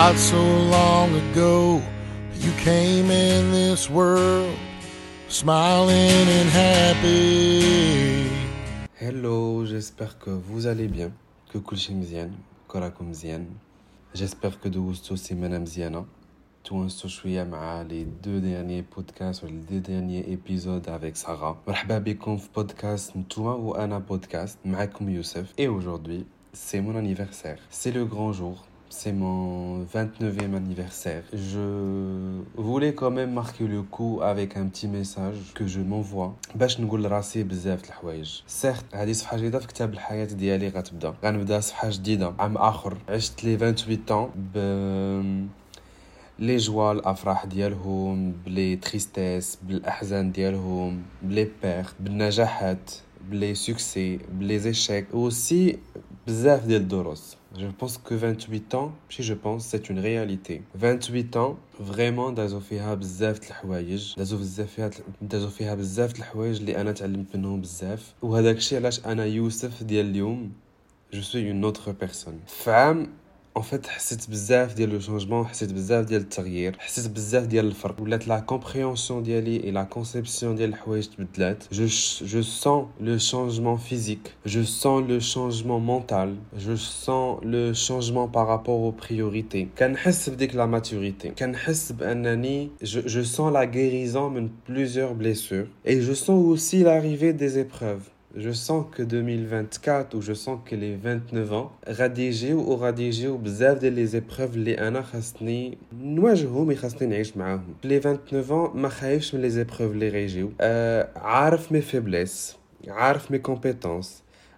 Not so long ago, you came in this world smiling and happy. Hello, j'espère que vous allez bien, que كلشي مزيان, كراكم مزيان. J'espère que دوزتو سيمانة مزيانة. توانستو شوية مع les deux derniers podcasts ou les deux derniers épisodes avec Sarah. مرحبا بكم في بودكاست نتوما وانا بودكاست معكم يوسف. Et aujourd'hui, c'est mon anniversaire. C'est le grand jour. C'est mon 29e anniversaire. Je voulais quand même marquer le coup avec un petit message que je m'envoie باش نقول لراسي بزاف د الحوايج سيرت هذه صفحه جديده في كتاب الحياه ديالي غتبدا غنبدا صفحه جديده عام اخر عشت لي 28 طون ب لي جوا الافراح ديالهم بلي تريستيس بالاحزان ديالهم بلي بيرت بالنجاحات بلي سوكسي بلي زيشيك aussi بزاف ديال الدروس Je pense que 28 ans, si je pense, c'est une réalité. 28 ans, vraiment دازو فيها بزاف د الحوايج دازو بزاف فيها دازو فيها بزاف د الحوايج اللي انا تعلمت منهم بزاف وهذاك الشيء علاش انا يوسف ديال اليوم جو سوي اون اوتر بيرسون في عام En fait, حسيت بزاف ديال لو شونجمون حسيت بزاف ديال التغيير حسيت بزاف ديال الفرق ولات لا كومبريونسيون ديالي اي لا كونسيبسيون ديال الحوايج تبدلات جو جو سون لو شونجمون فيزيك جو سون لو شونجمون مونتال جو سون لو شونجمون بارابور او بريوريتي كنحس بديك لا ماتوريتي كنحس بانني جو سون لا غيريزون من بليزيور بليسور اي جو سون اوسي لاريفي دي ايبروف je sens que 2024 ou je sens que les 29 ans غادي ou غادي بزاف ديال لي زيبروف اللي انا خاصني نواجههم خاصني نعيش معاهم لي 29 ans ما خايفش من لي زيبروف اللي غيجيو أه عارف مي فيبليس عارف مي كومبيتونس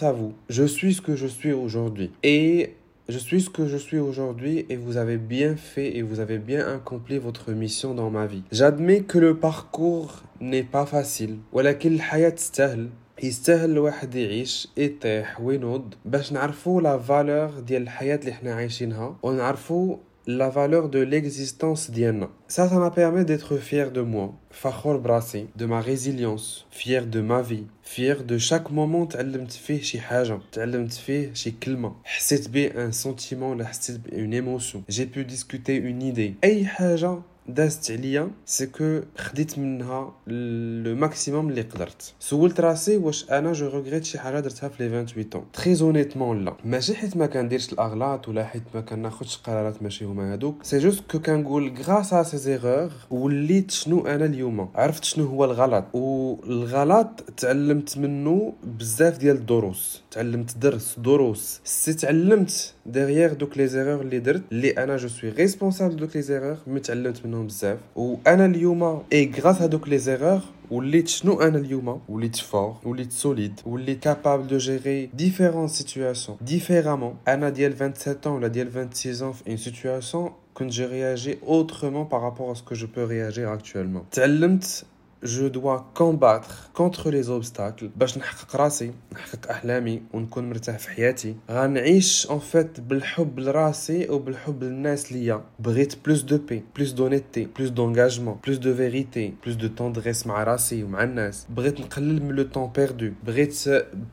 à vous. Je suis ce que je suis aujourd'hui. Et je suis ce que je suis aujourd'hui et vous avez bien fait et vous avez bien accompli votre mission dans ma vie. J'admets que le parcours n'est pas facile. ولكن الحياة تستاهل يستاهل الواحد يعيش يطيح وينوض باش نعرفوا لا فالور ديال الحياة اللي حنا عايشينها ونعرفوا la valeur de l'existence d'Iana. Ça, ça m'a permis d'être fier de moi, Fahor Brassi, de ma résilience, fier de ma vie, fier de chaque moment تعلمت فيه شي حاجة تعلمت فيه شي كلمة حسيت بيه un sentiment ولا حسيت une émotion j'ai pu discuter une idée أي حاجة دازت عليا سي كو خديت منها لو ماكسيموم اللي قدرت. سولت راسي واش أنا جو ريغريت شي حاجة درتها في لي 28 طون. تري اونيتمون لا. ماشي حيت ما كنديرش الأغلاط ولا حيت ما كناخذش قرارات ماشي هما هادوك. سي جوست كو كنقول غراس ا سي زيغور وليت شنو أنا اليوم. عرفت شنو هو الغلط. والغلط تعلمت منه بزاف ديال الدروس. تعلمت درس دروس. سي تعلمت ديغيير دوك لي زيغور اللي درت اللي أنا جو سوي ريسبونسابل دوك لي زيغور مي تعلمت منهم بزاف وانا اليوم اي غراس هذوك لي زيرور وليت شنو انا اليوم وليت فور وليت سوليد وليت كابابل دو جيري ديفيرون سيتوياسيون ديفيرامون انا ديال 27 ولا ديال 26 في ان سيتوياسيون كنت جي رياجي اوترمون بارابور à ce que je peux réagir actuellement تعلمت Je dois combattre contre les obstacles. باش نحقق راسي نحقق أحلامي ونكون مرتاح في حياتي. غنعيش ان فيت بالحب لراسي وبالحب للناس ليا. بغيت بلوس دو بي بلوس دونيتي بلوس دونجاجمون بلوس دو فيريتي بلوس دو توندريس مع راسي ومع الناس. بغيت نقلل من لو طون بيردو بغيت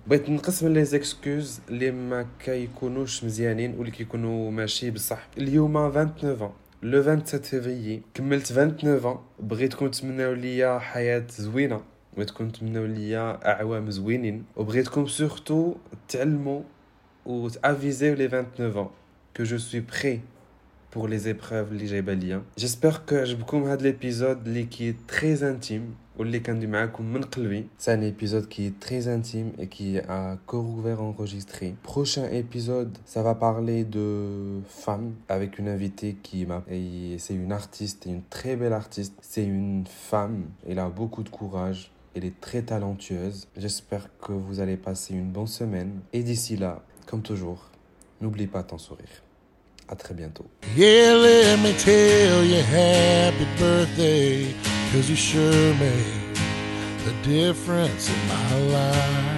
بغيت نقص من لي زيكسكوز اللي ما كيكونوش مزيانين واللي كيكونوا ماشي بصح. اليوم 29 لو 27 فيفري كملت 29 بغيتكم تمناو ليا حياه زوينه بغيتكم تمناو ليا اعوام زوينين وبغيتكم سورتو تعلموا وتافيزيو لي 29 que je suis prêt pour les épreuves اللي جايبه ليا j'espère que عجبكم هذا l'épisode اللي qui est très intime واللي كندوي معاكم من قلبي c'est un épisode qui est très intime et qui a cœur ouvert enregistré prochain épisode ça va parler de femmes avec une invitée qui m'a c'est une artiste une très belle artiste c'est une femme elle a beaucoup de courage elle est très talentueuse j'espère que vous allez passer une bonne semaine et d'ici là comme toujours n'oublie pas ton sourire À très bientôt. Yeah, let me tell you happy birthday, cause you sure made a difference in my life.